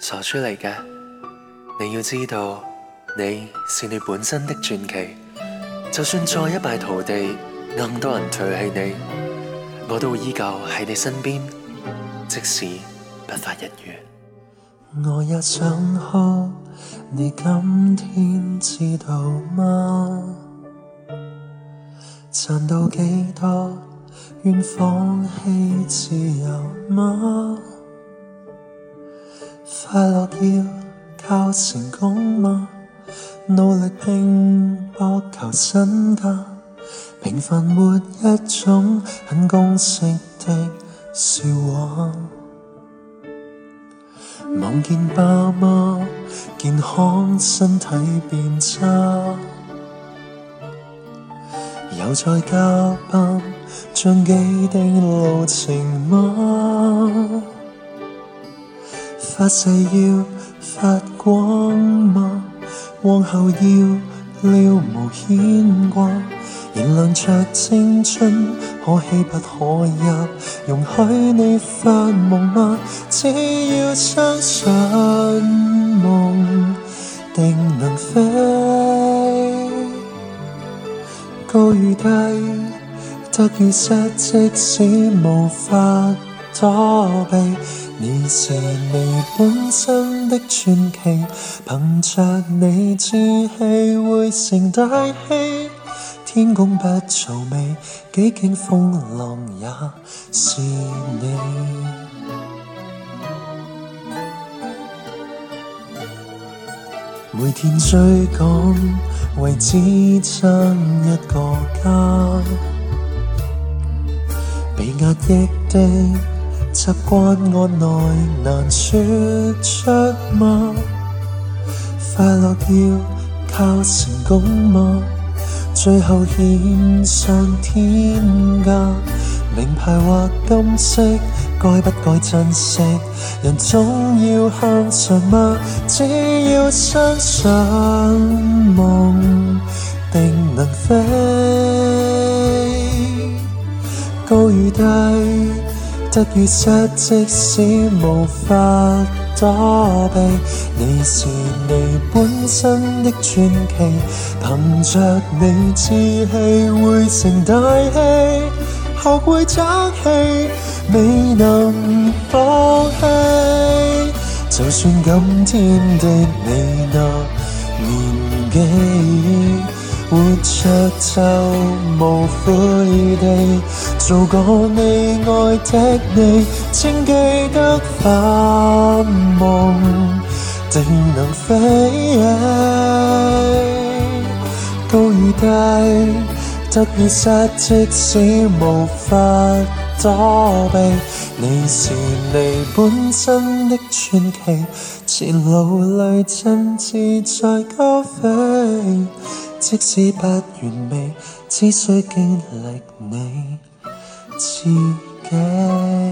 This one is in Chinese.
傻出嚟嘅，你要知道，你是你本身的传奇，就算再一败涂地，咁多人唾弃你，我都依旧喺你身边，即使不发一语。我也想哭，你今天知道吗？赚到几多，愿放弃自由吗？快乐要靠成功吗？努力拼搏求身价，平凡没一种很公式的笑话。望见爸妈健康身体变差，又再加班，像既定路程吗？发誓要发光吗？往后要了无牵挂，言亮着青春，可喜不可入，容许你发梦吗？只要相信梦，定能飞。高与低，得与失，即使无法。躲避，你是你本身的传奇，凭着你志气会成大器。天公不造美，几经风浪也是你。每天追赶，为支撑一个家，被压抑的。习惯我内难说出吗？快乐要靠成功吗？最后献上天价，名牌或金色，该不该珍惜？人总要向上吗？只要相信梦，定能飞，高与低。得与失，即使无法躲避。你是你本身的传奇，凭着你志气会成大器，学会争气，未能放弃。就算今天的你那年纪。活着就无悔地做个你爱的你，请记得发梦定能飞，高与低，得与失，即使无法。躲避，你是你本真的传奇，前路里真挚在高飞。即使不完美，只需经历你自己。